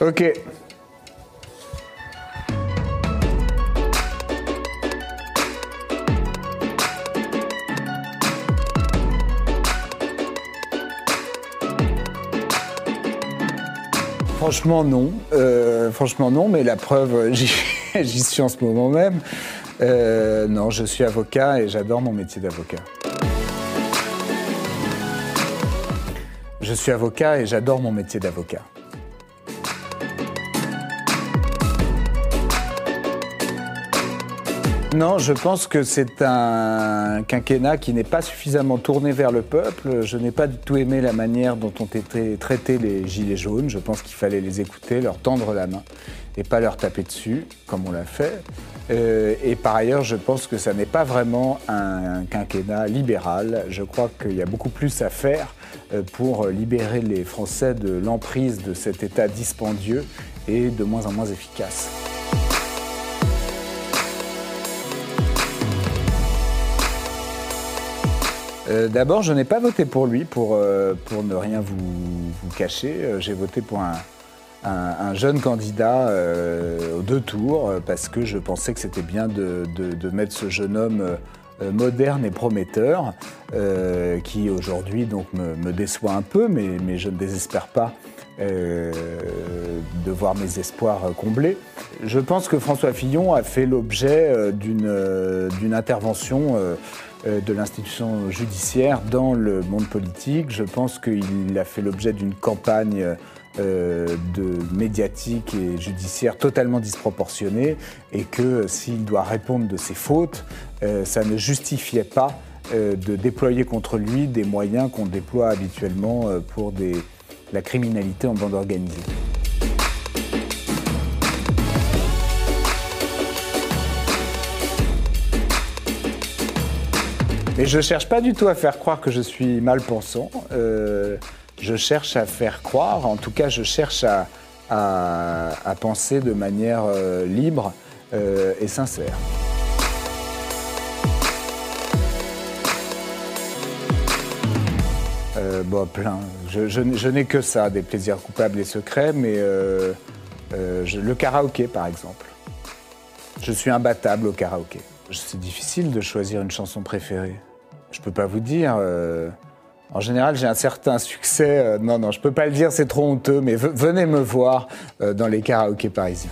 Ok. Franchement non, Euh, franchement non, mais la preuve, j'y suis en ce moment même. Euh, non, je suis avocat et j'adore mon métier d'avocat. Je suis avocat et j'adore mon métier d'avocat. Non, je pense que c'est un quinquennat qui n'est pas suffisamment tourné vers le peuple. Je n'ai pas du tout aimé la manière dont ont été traités les gilets jaunes. Je pense qu'il fallait les écouter, leur tendre la main et pas leur taper dessus, comme on l'a fait. Euh, et par ailleurs, je pense que ça n'est pas vraiment un, quinquennat libéral. Je crois qu'il y a beaucoup plus à faire euh, pour libérer les Français de l'emprise de cet État dispendieux et de moins en moins efficace. Euh, D'abord, je n'ai pas voté pour lui, pour, euh, ne rien vous, cacher. Euh, J'ai voté pour un, un- un jeune candidat aux deux tours, parce que je pensais que c'était bien de, mettre ce jeune homme moderne et prometteur, qui aujourd'hui donc me, déçoit un peu, mais, je ne désespère pas de voir mes espoirs euh, comblés. Je pense que François Fillon a fait l'objet euh, d'une euh, intervention euh, euh, de l'institution judiciaire dans le monde politique. Je pense qu'il a fait l'objet d'une campagne euh, de médiatique et judiciaire totalement disproportionnée et que euh, s'il doit répondre de ses fautes, euh, ça ne justifiait pas euh, de déployer contre lui des moyens qu'on déploie habituellement euh, pour des, la criminalité en bande organisée. Mais je cherche pas du tout à faire croire que je suis mal pensant. Euh, je cherche à faire croire, en tout cas, je cherche à penser de manière euh, libre euh, et sincère. Euh, bon, plein. Je, n'ai- que ça, des plaisirs coupables et secrets, mais euh, euh, le karaoké, par exemple. Je suis imbattable au karaoké. C'est difficile de choisir une chanson préférée. Je peux pas vous dire. en général, j'ai un certain succès. non, non, je peux pas le dire, c'est trop honteux, mais ve- venez me voir dans les karaokés parisiens.